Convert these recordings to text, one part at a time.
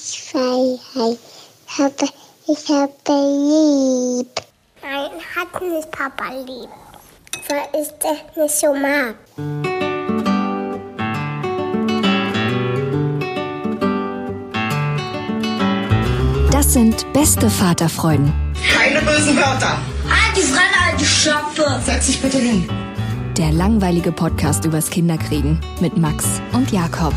ich Freiheit. Ich habe, ich habe lieb. Nein, hat nicht Papa lieb. Weil ich das nicht so mag. Das sind beste Vaterfreuden. Keine bösen Wörter. Die Fremde, alte Schöpfe. Setz dich bitte hin. Der langweilige Podcast übers Kinderkriegen mit Max und Jakob.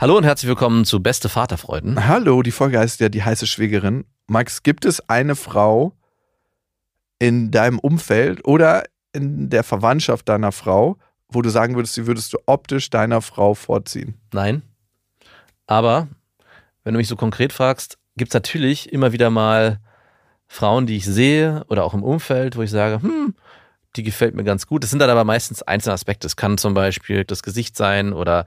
Hallo und herzlich willkommen zu Beste Vaterfreuden. Hallo, die Folge heißt ja die heiße Schwägerin. Max, gibt es eine Frau in deinem Umfeld oder in der Verwandtschaft deiner Frau, wo du sagen würdest, sie würdest du optisch deiner Frau vorziehen? Nein. Aber wenn du mich so konkret fragst, gibt es natürlich immer wieder mal Frauen, die ich sehe oder auch im Umfeld, wo ich sage, hm, die gefällt mir ganz gut. Das sind dann aber meistens einzelne Aspekte. Es kann zum Beispiel das Gesicht sein oder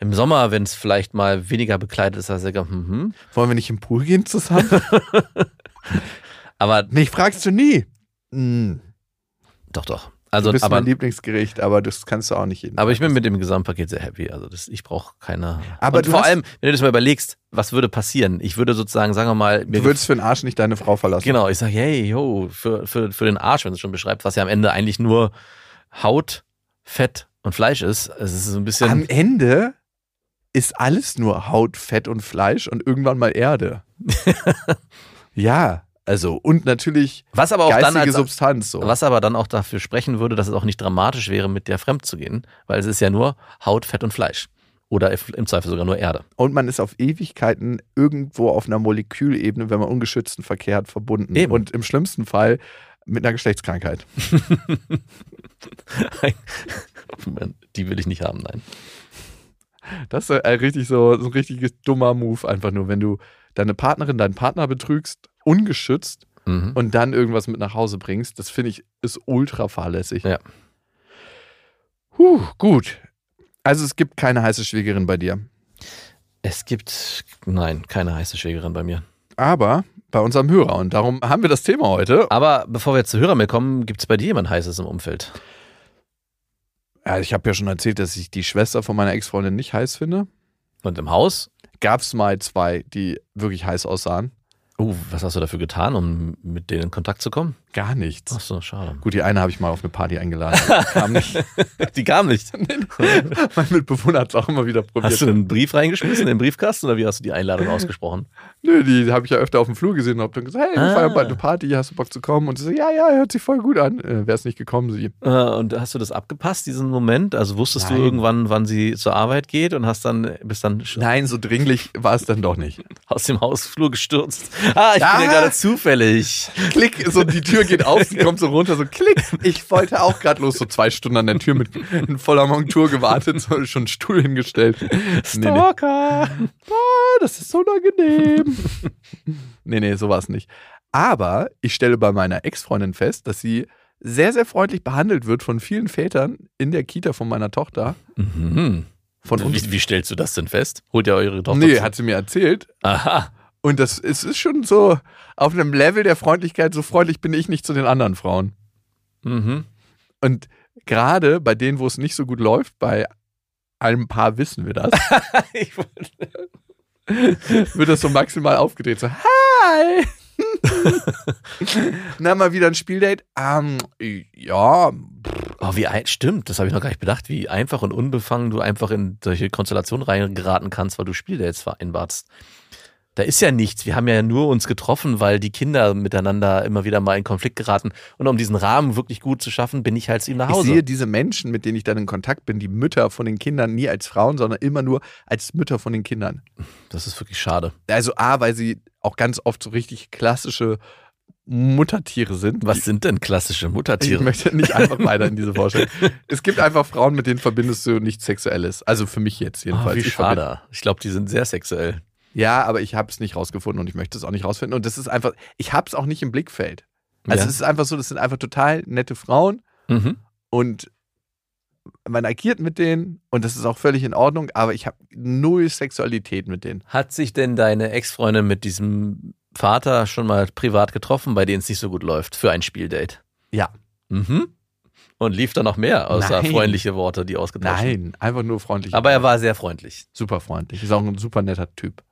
im Sommer, wenn es vielleicht mal weniger bekleidet ist, als ich sage, hm, hm. Wollen wir nicht im Pool gehen zusammen? Aber Mich fragst du nie. Hm, doch, doch. du Also, bist aber, mein Lieblingsgericht, aber das kannst du auch nicht jeden aber Tag ich bin essen. mit dem Gesamtpaket sehr happy. Also das, ich brauche keine. Aber und du vor hast- allem, wenn du das mal überlegst, was würde passieren? Ich würde sozusagen, sagen wir mal, mir Du würdest für den Arsch nicht deine Frau verlassen. Genau, ich sage, hey, yo, für, für, für den Arsch, wenn es schon beschreibt, was ja am Ende eigentlich nur Haut, Fett und Fleisch ist. Es ist so ein bisschen. Am Ende ist alles nur Haut, Fett und Fleisch und irgendwann mal Erde. ja, also und natürlich was aber auch dann geistige als, Substanz. So. was aber dann auch dafür sprechen würde, dass es auch nicht dramatisch wäre, mit der fremd zu gehen, weil es ist ja nur Haut, Fett und Fleisch. Oder im Zweifel sogar nur Erde. Und man ist auf Ewigkeiten irgendwo auf einer Molekülebene, wenn man ungeschützten Verkehr hat, verbunden. Eben. Und im schlimmsten Fall mit einer Geschlechtskrankheit. Die will ich nicht haben, nein. Das ist äh, richtig so, so ein richtig dummer Move, einfach nur, wenn du deine Partnerin, deinen Partner betrügst, ungeschützt Mhm. und dann irgendwas mit nach Hause bringst. Das finde ich ist ultra fahrlässig. Ja. Puh, gut. Also es gibt keine heiße Schwägerin bei dir. Es gibt, nein, keine heiße Schwägerin bei mir. Aber bei unserem Hörer. Und darum haben wir das Thema heute. Aber bevor wir jetzt zu Hörermail kommen, gibt es bei dir jemand Heißes im Umfeld? Ja, ich habe ja schon erzählt, dass ich die Schwester von meiner Ex-Freundin nicht heiß finde. Und im Haus? Gab es mal zwei, die wirklich heiß aussahen? Oh, was hast du dafür getan, um mit denen in Kontakt zu kommen? Gar nichts. Ach so, schade. Gut, die eine habe ich mal auf eine Party eingeladen. Kam nicht. Die kam nicht. mein Mitbewohner hat es auch immer wieder probiert. Hast du einen Brief reingeschmissen in den Briefkasten oder wie hast du die Einladung ausgesprochen? Nö, die habe ich ja öfter auf dem Flur gesehen und habe dann gesagt, hey, wir Ah. feiern bald eine Party, hast du Bock zu kommen? Und sie so, ja, ja, hört sich voll gut an. Äh, Wäre es nicht gekommen, sie. Äh, Und hast du das abgepasst, diesen Moment? Also wusstest Nein. du irgendwann, wann sie zur Arbeit geht und hast dann, bist dann Nein, so dringlich war es dann doch nicht. aus dem Hausflur gestürzt? Ah, ich Ja. bin ja gerade zufällig. Klick, so die Tür geht auf, sie kommt so runter, so klick. Ich wollte auch gerade los, so zwei Stunden an der Tür mit in voller Montur gewartet, so schon einen Stuhl hingestellt. Nee, nee. Stalker. Ah, das ist so unangenehm. nee, nee, so war es nicht. Aber ich stelle bei meiner Ex-Freundin fest, dass sie sehr, sehr freundlich behandelt wird von vielen Vätern in der Kita von meiner Tochter. Mhm. Von uns. Wie, wie stellst du das denn fest? Holt ihr eure Tochter Nee, zu? hat sie mir erzählt. Aha. Und das es ist schon so auf einem Level der Freundlichkeit, so freundlich bin ich nicht zu den anderen Frauen. Mhm. Und gerade bei denen, wo es nicht so gut läuft, bei einem Paar wissen wir das, wird das so maximal aufgedreht. So, hi! Na, mal wieder ein Spieldate. Ähm, ja, Oh, wie ein, stimmt, das habe ich noch gar nicht bedacht, wie einfach und unbefangen du einfach in solche Konstellationen reingeraten kannst, weil du Spieldates vereinbarst. Da ist ja nichts. Wir haben ja nur uns getroffen, weil die Kinder miteinander immer wieder mal in Konflikt geraten. Und um diesen Rahmen wirklich gut zu schaffen, bin ich halt zu ihm nach ich Hause. sehe diese Menschen, mit denen ich dann in Kontakt bin, die Mütter von den Kindern, nie als Frauen, sondern immer nur als Mütter von den Kindern. das ist wirklich schade. Also A, weil sie auch ganz oft so richtig klassische Muttertiere sind. Was sind denn klassische Ich Muttertiere? möchte nicht einfach weiter in diese Vorstellung. Es gibt einfach Frauen, mit denen verbindest du nichts Sexuelles. Also für mich jetzt Oh, jedenfalls. wie Ich verbinde- schade. Ich glaube, die sind sehr sexuell. Ja, aber ich habe es nicht rausgefunden und ich möchte es auch nicht rausfinden. Und das ist einfach, ich habe es auch nicht im Blickfeld. Also Ja. es ist einfach so, das sind einfach total nette Frauen Mhm. und man agiert mit denen und das ist auch völlig in Ordnung, aber ich habe null Sexualität mit denen. Hat sich denn deine Ex-Freundin mit diesem Vater schon mal privat getroffen, bei denen es nicht so gut läuft, für ein Spieldate? Ja. Mhm. Und lief da noch mehr außer Nein. freundliche Worte, die ausgetauscht wurden? Nein, einfach nur freundlich. Aber er war sehr freundlich. super freundlich. Ist auch ein super netter Typ.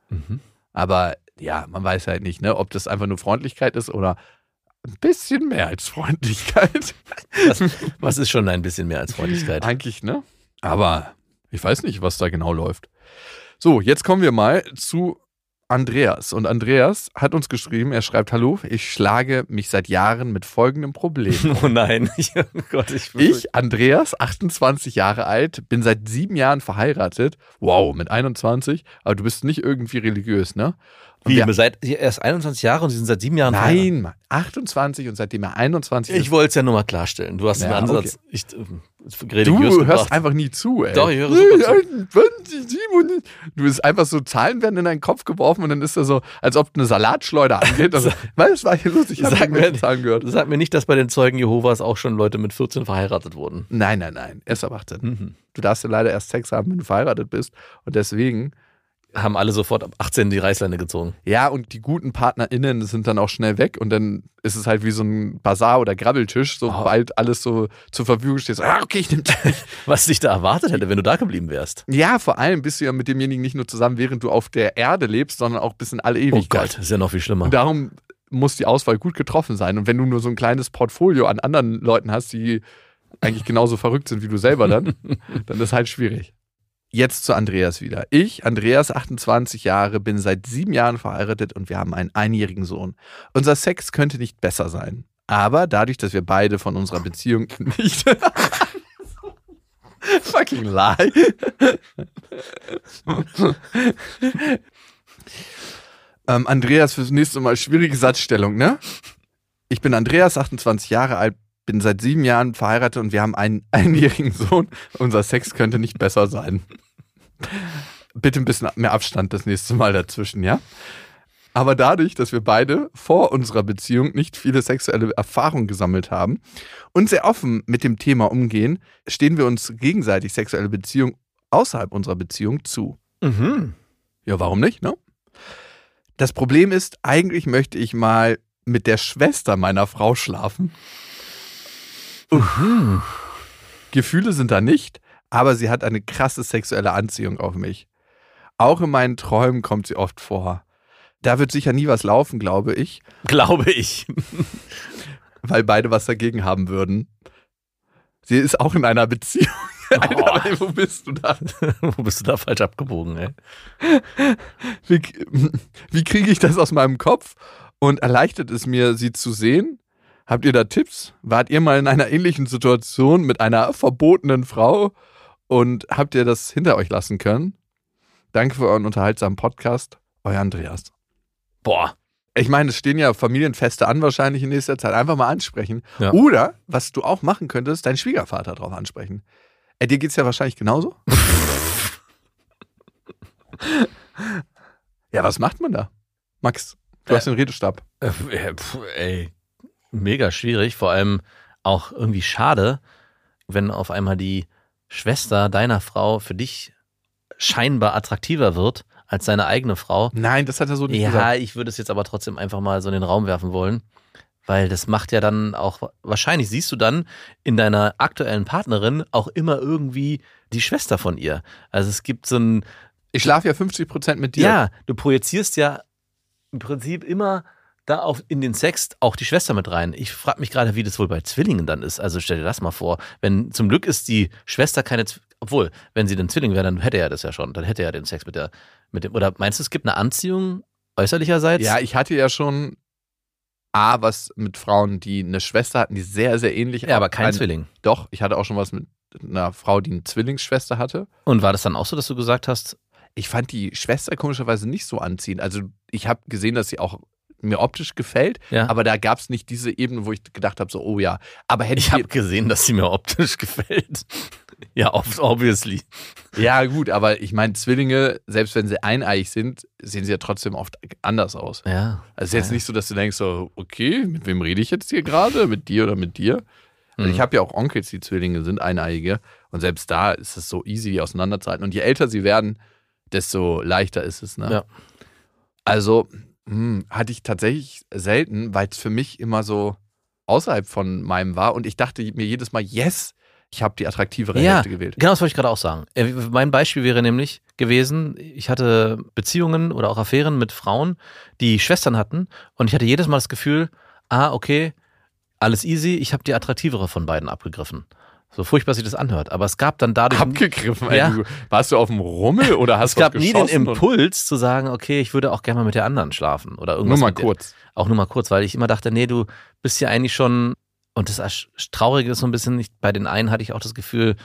Aber ja, man weiß halt nicht, ne, ob das einfach nur Freundlichkeit ist oder ein bisschen mehr als Freundlichkeit. Was, was ist schon ein bisschen mehr als Freundlichkeit? Eigentlich, ne? Aber ich weiß nicht, was da genau läuft. So, jetzt kommen wir mal zu Andreas. Und Andreas hat uns geschrieben, er schreibt, hallo, ich schlage mich seit Jahren mit folgendem Problem. Oh nein, oh Gott, ich, Ich, Andreas, 28 Jahre alt, bin seit sieben Jahren verheiratet. Wow, mit 21. Aber du bist nicht irgendwie religiös, ne? Und Wie, wir- ihr erst 21 Jahre und Sie sind seit sieben Jahren? Nein, Mann. 28 und seitdem er 21 Ich ist. wollte es ja nur mal klarstellen. Du hast Ja, einen Ansatz. Ich, äh, Du gebracht. hörst einfach nie zu, ey. Doch, ich höre super zu. 28, 27. Du bist einfach so, Zahlen werden in deinen Kopf geworfen und dann ist das so, als ob eine Salatschleuder angeht. Also, was war hier los? Ich habe mir- Zahlen gehört. Sag mir nicht, dass bei den Zeugen Jehovas auch schon Leute mit 14 verheiratet wurden. Nein, nein, nein. Erst ab 18. Mhm. Du darfst ja leider erst Sex haben, wenn du verheiratet bist. Und deswegen Haben alle sofort ab 18 die Reißleine gezogen. Ja, und die guten PartnerInnen sind dann auch schnell weg und dann ist es halt wie so ein Bazar oder Grabbeltisch, sobald alles so zur Verfügung steht. So, ah, okay, ich nehme Was dich da erwartet hätte, wenn du da geblieben wärst. Ja, vor allem bist du ja mit demjenigen nicht nur zusammen, während du auf der Erde lebst, sondern auch bis in alle Oh Ewigkeit. Gott, ist ja noch viel schlimmer. Und darum muss die Auswahl gut getroffen sein. Und wenn du nur so ein kleines Portfolio an anderen Leuten hast, die eigentlich genauso verrückt sind wie du selber dann, dann ist halt schwierig. Jetzt zu Andreas wieder. Ich, Andreas, 28 Jahre, bin seit sieben Jahren verheiratet und wir haben einen einjährigen Sohn. Unser Sex könnte nicht besser sein. Aber dadurch, dass wir beide von unserer Beziehung nicht. Fucking lie. ähm, Andreas, fürs nächste Mal schwierige Satzstellung, ne? Ich bin Andreas, 28 Jahre alt, bin seit sieben Jahren verheiratet und wir haben einen einjährigen Sohn. Unser Sex könnte nicht besser sein. Bitte ein bisschen mehr Abstand das nächste Mal dazwischen, ja? Aber dadurch, dass wir beide vor unserer Beziehung nicht viele sexuelle Erfahrungen gesammelt haben und sehr offen mit dem Thema umgehen, stehen wir uns gegenseitig sexuelle Beziehungen außerhalb unserer Beziehung zu. Mhm. Ja, warum nicht, ne? Das Problem ist, eigentlich möchte ich mal mit der Schwester meiner Frau schlafen. Uff. Gefühle sind da nicht, aber sie hat eine krasse sexuelle Anziehung auf mich. Auch in meinen Träumen kommt sie oft vor. Da wird sicher nie was laufen, glaube ich, Glaube ich. weil beide was dagegen haben würden. Sie ist auch in einer Beziehung. Alter, ey, wo bist du da? Wo bist du da falsch abgebogen, ey? Wie, wie kriege ich das aus meinem Kopf? Und erleichtert es mir, sie zu sehen? Habt ihr da Tipps? Wart ihr mal in einer ähnlichen Situation mit einer verbotenen Frau und habt ihr das hinter euch lassen können? Danke für euren unterhaltsamen Podcast. Euer Andreas. Boah. Ich meine, es stehen ja Familienfeste an, wahrscheinlich in nächster Zeit. Einfach mal ansprechen. Ja. Oder, was du auch machen könntest, deinen Schwiegervater drauf ansprechen. Äh, dir geht's ja wahrscheinlich genauso. ja, was macht man da? Max, du Äh, hast den Redestab. Äh, äh, pf, ey, mega schwierig. Vor allem auch irgendwie schade, wenn auf einmal die Schwester deiner Frau für dich scheinbar attraktiver wird als seine eigene Frau. Nein, das hat er so nicht Ja, gesagt. ich würde es jetzt aber trotzdem einfach mal so in den Raum werfen wollen, weil das macht ja dann auch, wahrscheinlich siehst du dann in deiner aktuellen Partnerin auch immer irgendwie die Schwester von ihr. Also es gibt so ein, Ich schlafe ja 50 Prozent mit dir. ja, du projizierst ja im Prinzip immer da auf in den Sex auch die Schwester mit rein. Ich frage mich gerade, wie das wohl bei Zwillingen dann ist. Also stell dir das mal vor. Wenn zum Glück ist die Schwester keine, obwohl, wenn sie ein Zwilling wäre, dann hätte er das ja schon. Dann hätte er den Sex mit der, mit dem. Oder meinst du, es gibt eine Anziehung äußerlicherseits? Ja, ich hatte ja schon A, was mit Frauen, die eine Schwester hatten, die sehr, sehr ähnlich ja, aber kein eine- Zwilling. Doch, ich hatte auch schon was mit einer Frau, die eine Zwillingsschwester hatte. Und war das dann auch so, dass du gesagt hast, Ich fand die Schwester komischerweise nicht so anziehend. Also ich habe gesehen, dass sie auch mir optisch gefällt, ja, aber da gab es nicht diese Ebene, wo ich gedacht habe, so, oh ja. Aber hätte ich habe gesehen, dass sie mir optisch gefällt. ja, obviously. ja, gut, aber ich meine, Zwillinge, selbst wenn sie eineiig sind, sehen sie ja trotzdem oft anders aus. Ja. Also es ist jetzt Ja. nicht so, dass du denkst, so, okay, mit wem rede ich jetzt hier gerade? Mit dir oder mit dir? Also Mhm. ich habe ja auch Onkels, die Zwillinge sind, Eineige. Und selbst da ist es so easy, die auseinanderzuhalten. Und je älter sie werden, desto leichter ist es. Ne? Ja. Also hm, hatte ich tatsächlich selten, weil es für mich immer so außerhalb von meinem war und ich dachte mir jedes Mal, yes, ich habe die attraktivere Ja, Hälfte gewählt. genau das wollte ich gerade auch sagen. Äh, Mein Beispiel wäre nämlich gewesen, ich hatte Beziehungen oder auch Affären mit Frauen, die Schwestern hatten und ich hatte jedes Mal das Gefühl, ah, okay, alles easy, ich habe die attraktivere von beiden abgegriffen. So furchtbar sich das anhört. Aber es gab dann dadurch. Abgegriffen, Ja. du, warst du auf dem Rummel oder hast es du gab was nie den Impuls zu sagen, okay, ich würde auch gerne mal mit der anderen schlafen oder irgendwas. Nur mal mit der- kurz. Auch nur mal kurz, weil ich immer dachte, nee, du bist ja eigentlich schon, und das Traurige ist so ein bisschen, ich, bei den einen hatte ich auch das Gefühl,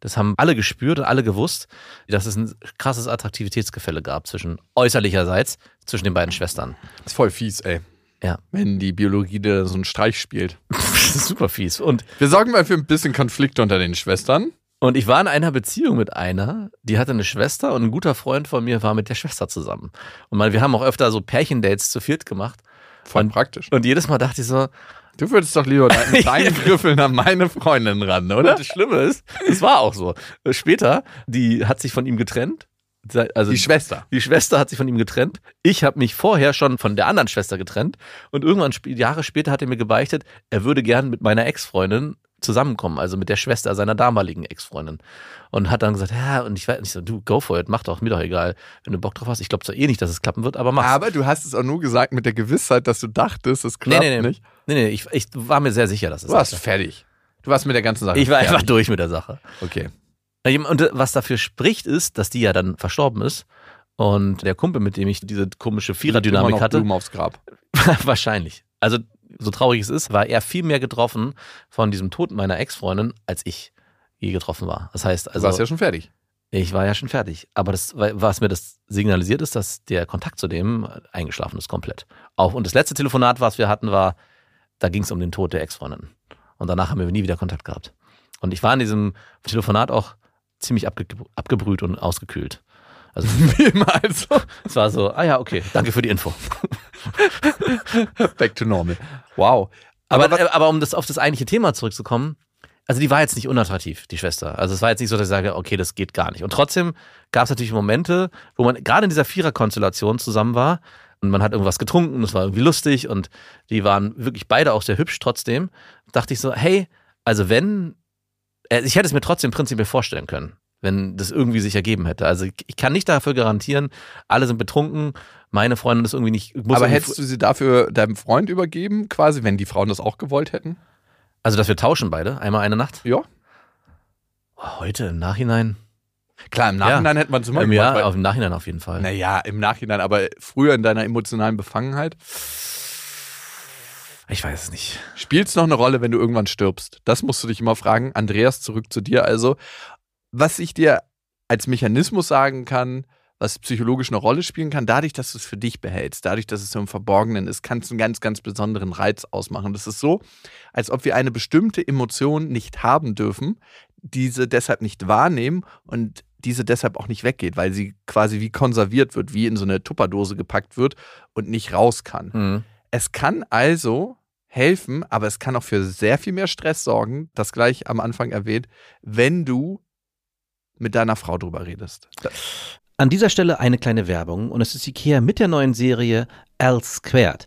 das haben alle gespürt und alle gewusst, dass es ein krasses Attraktivitätsgefälle gab zwischen äußerlicherseits zwischen den beiden Schwestern. ist voll fies, ey. Ja. Wenn die Biologie da so einen Streich spielt. Das ist super fies. Und, Wir sorgen mal für ein bisschen Konflikte unter den Schwestern. und ich war in einer Beziehung mit einer, die hatte eine Schwester und ein guter Freund von mir war mit der Schwester zusammen. Und mal, wir haben auch öfter so Pärchendates zu viert gemacht. Voll Und- praktisch. Und jedes Mal dachte ich so, Du würdest doch lieber deinen deinen Griffeln an meine Freundin ran, oder? Und das Schlimme ist, es war auch so. Später, die hat sich von ihm getrennt. Also Die Schwester. die Schwester hat sich von ihm getrennt. Ich habe mich vorher schon von der anderen Schwester getrennt. Und irgendwann, Jahre später, hat er mir gebeichtet, er würde gern mit meiner Ex-Freundin zusammenkommen, also mit der Schwester seiner damaligen Ex-Freundin. Und hat dann gesagt, ja, und ich weiß nicht so, du, go for it, mach doch, mir doch egal, wenn du Bock drauf hast. Ich glaube zwar eh nicht, dass es klappen wird, aber mach. Aber du hast es auch nur gesagt mit der Gewissheit, dass du dachtest, es klappt nee, nee, nee, nicht. nee, nee, ich, ich war mir sehr sicher, dass es Du warst klappt. fertig. Du warst mit der ganzen Sache Ich war fertig. einfach durch mit der Sache. Okay. Und äh, was dafür spricht, ist, dass die ja dann verstorben ist. Und der Kumpel, mit dem ich diese komische Viererdynamik hatte, Blumen aufs Grab. wahrscheinlich. Also, so traurig es ist, war er viel mehr getroffen von diesem Tod meiner Ex-Freundin, als ich je getroffen war. Das heißt, Du also, warst ja schon fertig. ich war ja schon fertig. Aber das, was mir das signalisiert ist, dass der Kontakt zu dem eingeschlafen ist komplett. Auch, und das letzte Telefonat, was wir hatten, war, da ging es um den Tod der Ex-Freundin. Und danach haben wir nie wieder Kontakt gehabt. Und ich war in diesem Telefonat auch ziemlich abge abgebrüht und ausgekühlt. Also Wie immer also. es war so, ah ja, okay, danke für die Info. Back to normal. Wow. Aber, was- aber, aber um das auf das eigentliche Thema zurückzukommen, also die war jetzt nicht unattraktiv, die Schwester. Also es war jetzt nicht so, dass ich sage, okay, das geht gar nicht. Und trotzdem gab es natürlich Momente, wo man gerade in dieser Viererkonstellation zusammen war und man hat irgendwas getrunken und es war irgendwie lustig und die waren wirklich beide auch sehr hübsch trotzdem. Dachte ich so, hey, also wenn, äh, ich hätte es mir trotzdem prinzipiell vorstellen können, wenn das irgendwie sich ergeben hätte. Also ich, kann nicht dafür garantieren, alle sind betrunken, meine Freundin ist irgendwie nicht. Muss Aber hättest du sie dafür deinem Freund übergeben, quasi, wenn die Frauen das auch gewollt hätten? also dass wir tauschen beide, einmal eine Nacht? Ja. Oh, Heute im Nachhinein? Klar, im Nachhinein hätte man es immer gemacht, auf im Nachhinein auf jeden Fall. Naja, im Nachhinein, aber früher in deiner emotionalen Befangenheit. Ich weiß es nicht. Spielt es noch eine Rolle, wenn du irgendwann stirbst? Das musst du dich immer fragen. Andreas, zurück zu dir. Also, was ich dir als Mechanismus sagen kann, was psychologisch eine Rolle spielen kann, dadurch, dass du es für dich behältst, dadurch, dass es so im Verborgenen ist, kann es einen ganz, ganz besonderen Reiz ausmachen. Das ist so, als ob wir eine bestimmte Emotion nicht haben dürfen, diese deshalb nicht wahrnehmen und diese deshalb auch nicht weggeht, weil sie quasi wie konserviert wird, wie in so eine Tupperdose gepackt wird und nicht raus kann. Mhm. Es kann also helfen, aber es kann auch für sehr viel mehr Stress sorgen, das gleich am Anfang erwähnt, wenn du mit deiner Frau drüber redest. An dieser Stelle eine kleine Werbung und es ist Ikea mit der neuen Serie L Squared.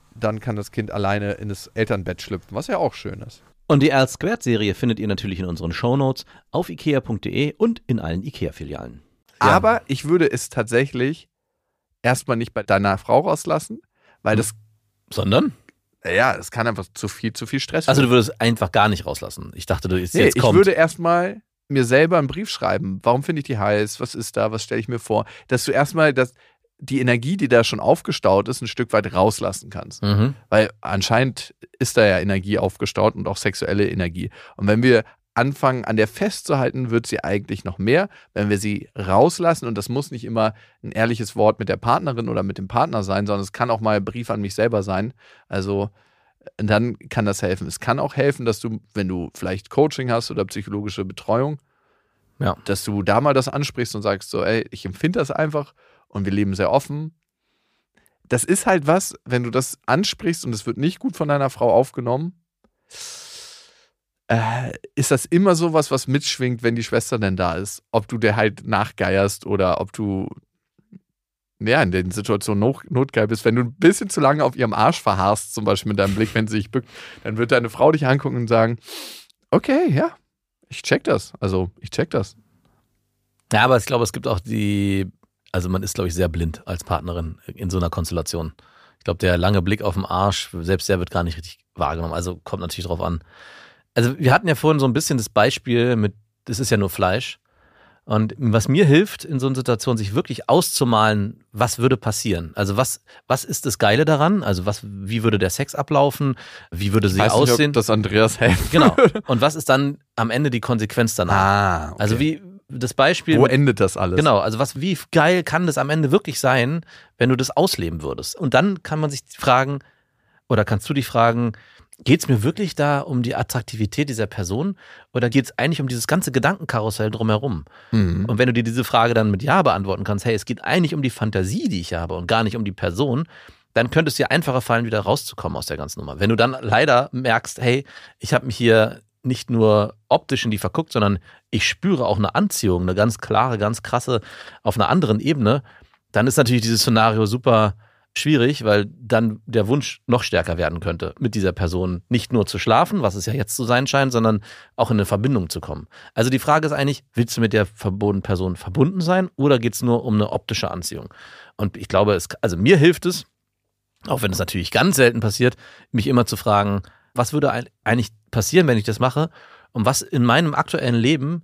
dann kann das Kind alleine in das Elternbett schlüpfen, was ja auch schön ist. Und die L Squared Serie findet ihr natürlich in unseren Shownotes auf ikea.de und in allen Ikea-Filialen. Aber ich würde es tatsächlich erstmal nicht bei deiner Frau rauslassen, weil das Sondern? Ja, es kann einfach zu viel, zu viel Stress Also du würdest einfach gar nicht rauslassen. Ich dachte, du jetzt, nee, jetzt ich kommt. würde erstmal mir selber einen Brief schreiben. Warum finde ich die heiß? Was ist da? Was stelle ich mir vor? Dass du erstmal das, die Energie, die da schon aufgestaut ist, ein Stück weit rauslassen kannst. mhm. Weil anscheinend ist da ja Energie aufgestaut und auch sexuelle Energie. Und wenn wir anfangen, an der festzuhalten, wird sie eigentlich noch mehr. Wenn wir sie rauslassen, und das muss nicht immer ein ehrliches Wort mit der Partnerin oder mit dem Partner sein, sondern es kann auch mal ein Brief an mich selber sein. Also dann kann das helfen. Es kann auch helfen, dass du, wenn du vielleicht Coaching hast oder psychologische Betreuung, Ja. dass du da mal das ansprichst und sagst so, ey, ich empfinde das einfach und wir leben sehr offen. Das ist halt was, wenn du das ansprichst und es wird nicht gut von deiner Frau aufgenommen, äh, ist das immer so was, was mitschwingt, wenn die Schwester denn da ist. Ob du dir halt nachgeierst oder ob du ja, in den Situationen not, notgeil bist. Wenn du ein bisschen zu lange auf ihrem Arsch verharrst, zum Beispiel mit deinem Blick, wenn sie sich bückt, dann wird deine Frau dich angucken und sagen, okay, ja, ich check das. Also, ich check das. Ja, aber ich glaube, es gibt auch die, also man ist, glaube ich, sehr blind als Partnerin in so einer Konstellation. Ich glaube, der lange Blick auf den Arsch, selbst der wird gar nicht richtig wahrgenommen. Also kommt natürlich drauf an. Also wir hatten ja vorhin so ein bisschen das Beispiel mit, das ist ja nur Fleisch. Und was mir hilft in so einer Situation, sich wirklich auszumalen, was würde passieren. Also was, was ist das Geile daran? Also was, wie würde der Sex ablaufen? Wie würde sie Weiß nicht, aussehen? ob das Andreas helfen genau. Und was ist dann am Ende die Konsequenz danach? Ah, okay. Also wie das Beispiel. Wo mit- endet das alles? Genau, also was, wie geil kann das am Ende wirklich sein, wenn du das ausleben würdest? Und dann kann man sich fragen, oder kannst du dich fragen, geht es mir wirklich da um die Attraktivität dieser Person oder geht es eigentlich um dieses ganze Gedankenkarussell drumherum? Mhm. Und wenn du dir diese Frage dann mit Ja beantworten kannst, hey, es geht eigentlich um die Fantasie, die ich habe und gar nicht um die Person, dann könnte es dir einfacher fallen, wieder rauszukommen aus der ganzen Nummer. Wenn du dann leider merkst, hey, ich habe mich hier nicht nur optisch in die verguckt, sondern ich spüre auch eine Anziehung, eine ganz klare, ganz krasse, auf einer anderen Ebene, dann ist natürlich dieses Szenario super schwierig, weil dann der Wunsch noch stärker werden könnte, mit dieser Person nicht nur zu schlafen, was es ja jetzt zu sein scheint, sondern auch in eine Verbindung zu kommen. Also die Frage ist eigentlich, willst du mit der verbotenen Person verbunden sein oder geht es nur um eine optische Anziehung? Und ich glaube, es, also mir hilft es, auch wenn es natürlich ganz selten passiert, mich immer zu fragen, was würde ein- eigentlich passieren, wenn ich das mache? Und was in meinem aktuellen Leben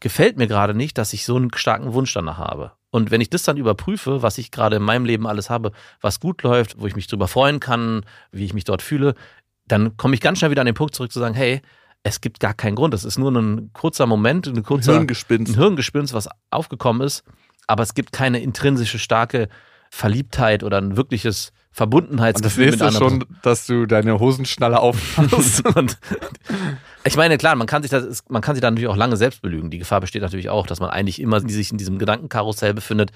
gefällt mir gerade nicht, dass ich so einen starken Wunsch danach habe. Und wenn ich das dann überprüfe, was ich gerade in meinem Leben alles habe, was gut läuft, wo ich mich drüber freuen kann, wie ich mich dort fühle, dann komme ich ganz schnell wieder an den Punkt zurück zu sagen, hey, es gibt gar keinen Grund. Es ist nur ein kurzer Moment, kurze, Hirngespinst. ein Hirngespinst, was aufgekommen ist, aber es gibt keine intrinsische starke Verliebtheit oder ein wirkliches Und das Verbundenheitsgefühl mit anderen. schon, dass du deine Hosenschnalle aufmachst. ich meine, klar, man kann sich das, man kann sich da natürlich auch lange selbst belügen. Die Gefahr besteht natürlich auch, dass man eigentlich immer sich in diesem Gedankenkarussell befindet.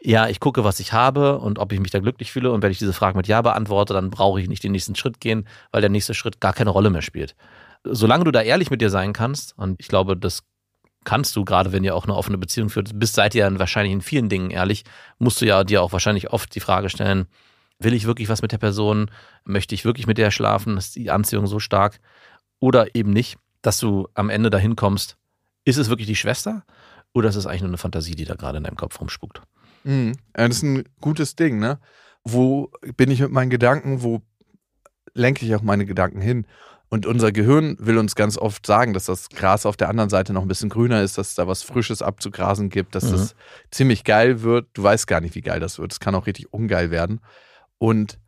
Ja, ich gucke, was ich habe und ob ich mich da glücklich fühle. Und wenn ich diese Frage mit Ja beantworte, dann brauche ich nicht den nächsten Schritt gehen, weil der nächste Schritt gar keine Rolle mehr spielt. Solange du da ehrlich mit dir sein kannst, und ich glaube, das kannst du, gerade wenn ihr auch eine offene Beziehung führt, bist seid ihr ja wahrscheinlich in vielen Dingen ehrlich, musst du ja dir auch wahrscheinlich oft die Frage stellen, will ich wirklich was mit der Person? Möchte ich wirklich mit der schlafen? Ist die Anziehung so stark? Oder eben nicht, dass du am Ende dahin kommst, ist es wirklich die Schwester? Oder ist es eigentlich nur eine Fantasie, die da gerade in deinem Kopf rumspukt? Mhm. Das ist ein gutes Ding, ne? Wo bin ich mit meinen Gedanken? Wo lenke ich auch meine Gedanken hin? Und unser Gehirn will uns ganz oft sagen, dass das Gras auf der anderen Seite noch ein bisschen grüner ist, dass es da was Frisches abzugrasen gibt, dass Mhm. das ziemlich geil wird. Du weißt gar nicht, wie geil das wird. Es kann auch richtig ungeil werden. Und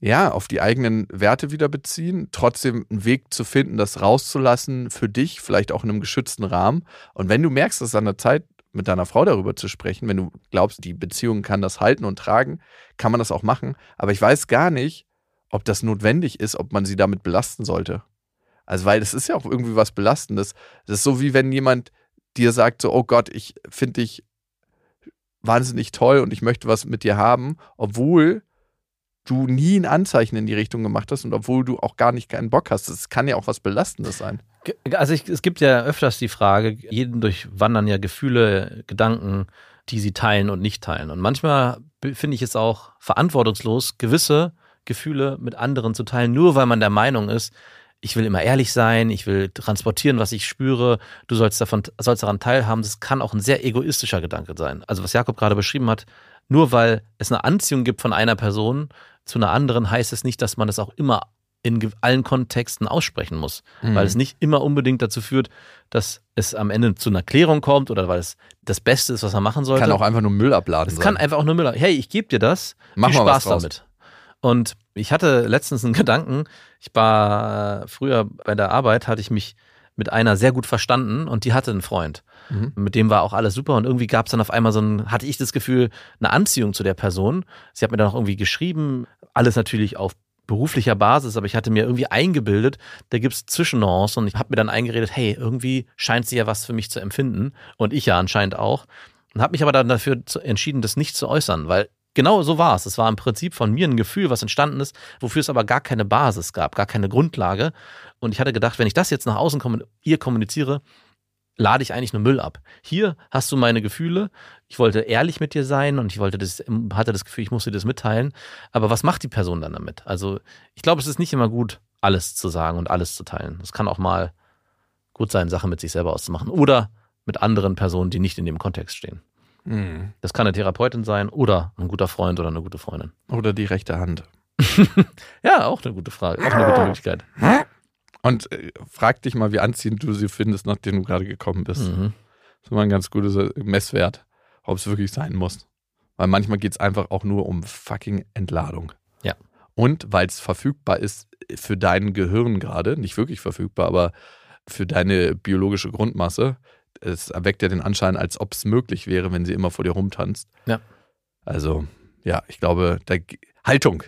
ja, auf die eigenen Werte wieder beziehen, trotzdem einen Weg zu finden, das rauszulassen für dich, vielleicht auch in einem geschützten Rahmen. Und wenn du merkst, dass es an der Zeit mit deiner Frau darüber zu sprechen, wenn du glaubst, die Beziehung kann das halten und tragen, kann man das auch machen. Aber ich weiß gar nicht, ob das notwendig ist, ob man sie damit belasten sollte. Also, weil das ist ja auch irgendwie was Belastendes. Das ist so wie wenn jemand dir sagt, so, oh Gott, ich finde dich wahnsinnig toll und ich möchte was mit dir haben, obwohl du nie ein Anzeichen in die Richtung gemacht hast und obwohl du auch gar nicht keinen Bock hast. Das kann ja auch was Belastendes sein. Also ich, es gibt ja öfters die Frage, jeden durchwandern ja Gefühle, Gedanken, die sie teilen und nicht teilen. Und manchmal finde ich es auch verantwortungslos, gewisse Gefühle mit anderen zu teilen, nur weil man der Meinung ist, ich will immer ehrlich sein, ich will transportieren, was ich spüre, du sollst davon, sollst daran teilhaben. Das kann auch ein sehr egoistischer Gedanke sein. Also was Jakob gerade beschrieben hat, nur weil es eine Anziehung gibt von einer Person zu einer anderen, heißt es nicht, dass man das auch immer in allen Kontexten aussprechen muss. Mhm. Weil es nicht immer unbedingt dazu führt, dass es am Ende zu einer Klärung kommt oder weil es das Beste ist, was man machen sollte. Kann auch einfach nur Müll abladen Es sein. kann einfach auch nur Müller. Hey, ich gebe dir das. Mach Viel mal was Spaß draus. damit. Und ich hatte letztens einen Gedanken. Ich war äh, früher bei der Arbeit, hatte ich mich mit einer sehr gut verstanden und die hatte einen Freund. Mhm. Mit dem war auch alles super und irgendwie gab es dann auf einmal so ein, hatte ich das Gefühl, eine Anziehung zu der Person. Sie hat mir dann auch irgendwie geschrieben, alles natürlich auf beruflicher Basis, aber ich hatte mir irgendwie eingebildet, da gibt es Zwischennuancen und ich habe mir dann eingeredet, hey, irgendwie scheint sie ja was für mich zu empfinden und ich ja anscheinend auch. Und habe mich aber dann dafür entschieden, das nicht zu äußern, weil genau so war es. Es war im Prinzip von mir ein Gefühl, was entstanden ist, wofür es aber gar keine Basis gab, gar keine Grundlage. Und ich hatte gedacht, wenn ich das jetzt nach außen kommun ihr kommuniziere, lade ich eigentlich nur Müll ab. Hier hast du meine Gefühle. Ich wollte ehrlich mit dir sein und ich wollte das, hatte das Gefühl, ich musste dir das mitteilen. Aber was macht die Person dann damit? Also, ich glaube, es ist nicht immer gut, alles zu sagen und alles zu teilen. Es kann auch mal gut sein, Sachen mit sich selber auszumachen oder mit anderen Personen, die nicht in dem Kontext stehen. Mhm. Das kann eine Therapeutin sein oder ein guter Freund oder eine gute Freundin. Oder die rechte Hand. Ja, auch eine gute Frage, auch eine gute Möglichkeit. Und äh, frag dich mal, wie anziehend du sie findest, nachdem du gerade gekommen bist. Mhm. Das ist immer ein ganz gutes äh, Messwert, ob es wirklich sein muss. Weil manchmal geht es einfach auch nur um fucking Entladung. Ja. Und weil es verfügbar ist für dein Gehirn gerade, nicht wirklich verfügbar, aber für deine biologische Grundmasse, es erweckt ja den Anschein, als ob es möglich wäre, wenn sie immer vor dir rumtanzt. Ja. Also, ja, ich glaube, da, Haltung.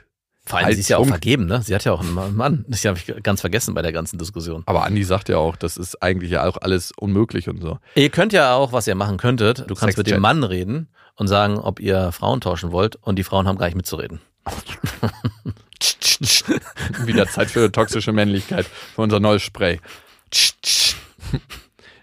Vor allem, sie ist ja auch vergeben, ne? Sie hat ja auch einen Mann. Das habe ich ganz vergessen bei der ganzen Diskussion. Aber Andi sagt ja auch, das ist eigentlich ja auch alles unmöglich und so. Ihr könnt ja auch, was ihr machen könntet, du kannst mit dem Mann reden und sagen, ob ihr Frauen tauschen wollt und die Frauen haben gar nicht mitzureden. Wieder Zeit für toxische Männlichkeit, für unser neues Spray.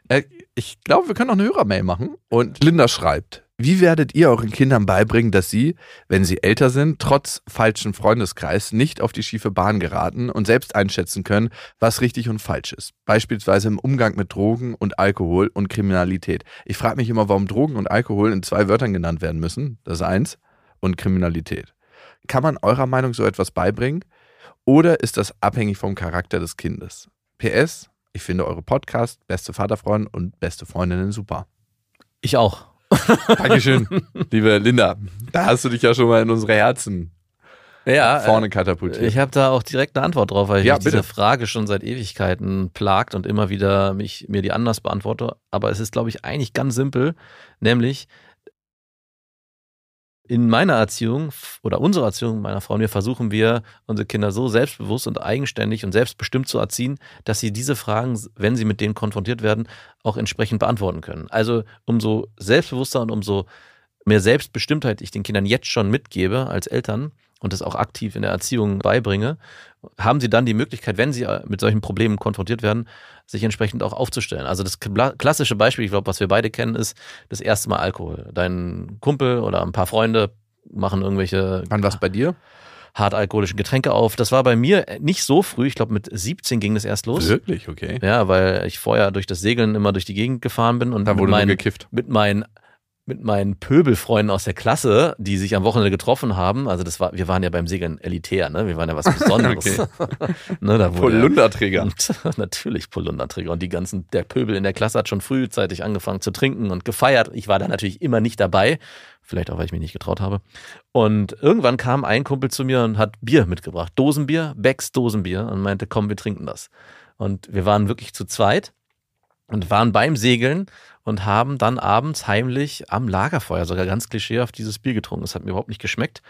Äh, Ich glaube, wir können noch eine Hörermail machen. Und Linda schreibt, wie werdet ihr euren Kindern beibringen, dass sie, wenn sie älter sind, trotz falschen Freundeskreis nicht auf die schiefe Bahn geraten und selbst einschätzen können, was richtig und falsch ist? Beispielsweise im Umgang mit Drogen und Alkohol und Kriminalität. Ich frage mich immer, warum Drogen und Alkohol in zwei Wörtern genannt werden müssen. Das ist eins. Und Kriminalität. Kann man eurer Meinung so etwas beibringen? Oder ist das abhängig vom Charakter des Kindes? PS, ich finde eure Podcast, beste Vaterfreunde und beste Freundinnen super. Ich auch. Dankeschön, liebe Linda. Da hast du dich ja schon mal in unsere Herzen Ja, vorne katapultiert. Ich habe da auch direkt eine Antwort drauf, weil Ja, mich diese bitte. Frage schon seit Ewigkeiten plagt und immer wieder mich, mir die anders beantworte. Aber es ist, glaube ich, eigentlich ganz simpel, nämlich in meiner Erziehung oder unserer Erziehung meiner Frau und mir versuchen wir, unsere Kinder so selbstbewusst und eigenständig und selbstbestimmt zu erziehen, dass sie diese Fragen, wenn sie mit denen konfrontiert werden, auch entsprechend beantworten können. Also umso selbstbewusster und umso mehr Selbstbestimmtheit ich den Kindern jetzt schon mitgebe als Eltern und das auch aktiv in der Erziehung beibringe, haben sie dann die Möglichkeit, wenn sie äh, mit solchen Problemen konfrontiert werden, sich entsprechend auch aufzustellen. Also das kla- klassische Beispiel, ich glaube, was wir beide kennen, ist das erste Mal Alkohol. Dein Kumpel oder ein paar Freunde machen irgendwelche Wann was bei dir? hartalkoholischen Getränke auf. Das war bei mir nicht so früh. Ich glaube, mit 17 ging das erst los. Wirklich, okay. Ja, weil ich vorher durch das Segeln immer durch die Gegend gefahren bin und Da mit wurde nur meinen, gekifft. mit meinen mit meinen Pöbelfreunden aus der Klasse, die sich am Wochenende getroffen haben. Also das war, wir waren ja beim Segeln elitär, ne? Wir waren ja was Besonderes. ne, da ja- Polunderträger. und natürlich Polunderträger. Und die ganzen, der Pöbel in der Klasse hat schon frühzeitig angefangen zu trinken und gefeiert. Ich war da natürlich immer nicht dabei. Vielleicht auch, weil ich mich nicht getraut habe. Und irgendwann kam ein Kumpel zu mir und hat Bier mitgebracht. Dosenbier, Becks Dosenbier und meinte, komm, wir trinken das. Und wir waren wirklich zu zweit und waren beim Segeln und haben dann abends heimlich am Lagerfeuer sogar ganz klischeehaft dieses Bier getrunken. Es hat mir überhaupt nicht geschmeckt.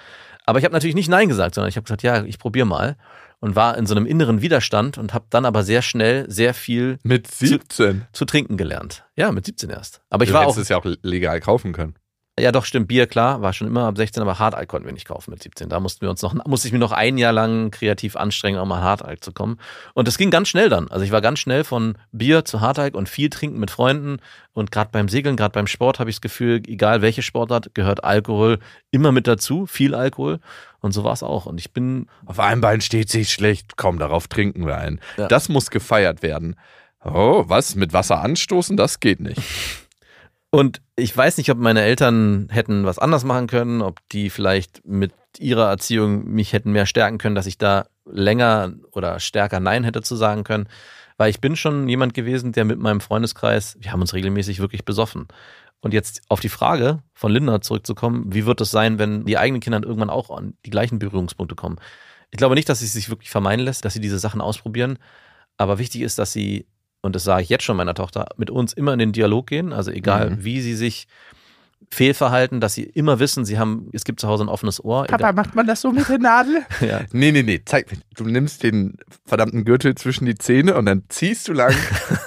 Aber ich habe natürlich nicht Nein gesagt, sondern ich habe gesagt, ja, ich probiere mal. Und war in so einem inneren Widerstand und habe dann aber sehr schnell sehr viel Mit 17. zu trinken gelernt. Ja, mit 17 erst. Aber ich du war hättest auch, es ja auch legal kaufen können. Ja doch, stimmt, Bier, klar, war schon immer ab 16, aber Hartalk konnten wir nicht kaufen mit 17. Da mussten wir uns noch, musste ich mir noch ein Jahr lang kreativ anstrengen, um an Hartalk zu kommen. Und das ging ganz schnell dann. Also ich war ganz schnell von Bier zu Hartalk und viel trinken mit Freunden. Und gerade beim Segeln, gerade beim Sport habe ich das Gefühl, egal welche Sportart, gehört Alkohol immer mit dazu, viel Alkohol. Und so war es auch. Und ich bin Auf einem Bein steht sich schlecht. Komm, darauf trinken wir ein. Ja. Das muss gefeiert werden. Oh, was? Mit Wasser anstoßen? Das geht nicht. Und ich weiß nicht, ob meine Eltern hätten was anders machen können, ob die vielleicht mit ihrer Erziehung mich hätten mehr stärken können, dass ich da länger oder stärker Nein hätte zu sagen können. Weil ich bin schon jemand gewesen, der mit meinem Freundeskreis, wir haben uns regelmäßig wirklich besoffen. Und jetzt auf die Frage von Linda zurückzukommen, wie wird es sein, wenn die eigenen Kinder irgendwann auch an die gleichen Berührungspunkte kommen? Ich glaube nicht, dass es sich wirklich vermeiden lässt, dass sie diese Sachen ausprobieren. Aber wichtig ist, dass sie, und das sage ich jetzt schon meiner Tochter, mit uns immer in den Dialog gehen. Also egal, Mhm. wie sie sich Fehlverhalten, dass sie immer wissen, sie haben, es gibt zu Hause ein offenes Ohr. Papa, macht man das so mit der Nadel? Ja. Nee, nee, nee. Zeig, du nimmst den verdammten Gürtel zwischen die Zähne und dann ziehst du lang.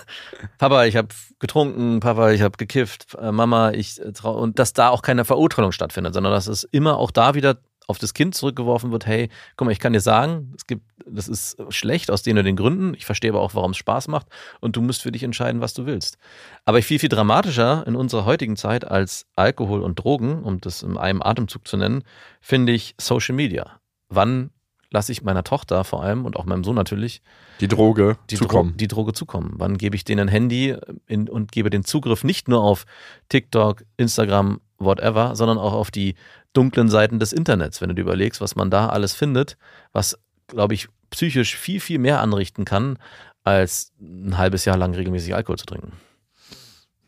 Papa, ich habe getrunken, Papa, ich habe gekifft, äh, Mama, ich äh, trau und dass da auch keine Verurteilung stattfindet, sondern dass es immer auch da wieder auf das Kind zurückgeworfen wird, hey, guck mal, ich kann dir sagen, es gibt, das ist schlecht aus den oder den Gründen, ich verstehe aber auch, warum es Spaß macht und du musst für dich entscheiden, was du willst. Aber viel, viel dramatischer in unserer heutigen Zeit als Alkohol und Drogen, um das in einem Atemzug zu nennen, finde ich Social Media. Wann lasse ich meiner Tochter vor allem und auch meinem Sohn natürlich Die Droge die, zukommen. Dro die Droge zukommen? Wann gebe ich denen ein Handy in, und gebe den Zugriff nicht nur auf TikTok, Instagram, whatever, sondern auch auf die dunklen Seiten des Internets, wenn du dir überlegst, was man da alles findet, was, glaube ich, psychisch viel, viel mehr anrichten kann, als ein halbes Jahr lang regelmäßig Alkohol zu trinken.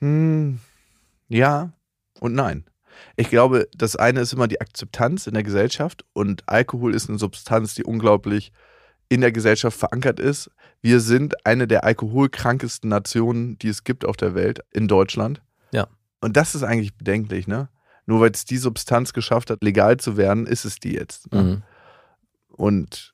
Hm, ja und nein. Ich glaube, das eine ist immer die Akzeptanz in der Gesellschaft und Alkohol ist eine Substanz, die unglaublich in der Gesellschaft verankert ist. Wir sind eine der alkoholkrankesten Nationen, die es gibt auf der Welt, in Deutschland. Und das ist eigentlich bedenklich, ne? Nur weil es die Substanz geschafft hat, legal zu werden, ist es die jetzt. Ne? Mhm. Und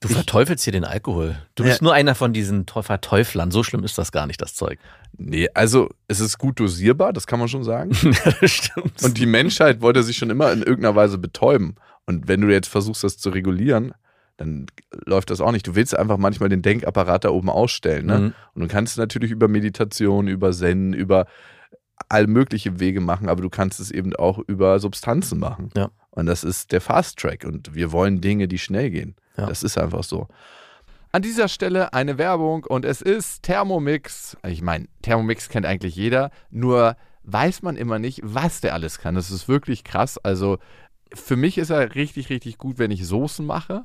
Du verteufelst hier den Alkohol. Du bist Ja. nur einer von diesen Teu- Verteuflern. So schlimm ist das gar nicht, das Zeug. nee, also es ist gut dosierbar, das kann man schon sagen. ja, das stimmt. Und die Menschheit wollte sich schon immer in irgendeiner Weise betäuben. Und wenn du jetzt versuchst, das zu regulieren, dann läuft das auch nicht. Du willst einfach manchmal den Denkapparat da oben ausstellen. Ne? Mhm. Und du kannst natürlich über Meditation, über Zen, über all mögliche Wege machen, aber du kannst es eben auch über Substanzen machen. Ja. Und das ist der Fast Track. Und wir wollen Dinge, die schnell gehen. Ja. Das ist einfach so. An dieser Stelle eine Werbung und es ist Thermomix. Ich meine, Thermomix kennt eigentlich jeder, nur weiß man immer nicht, was der alles kann. Das ist wirklich krass. Also für mich ist er richtig, richtig gut, wenn ich Soßen mache.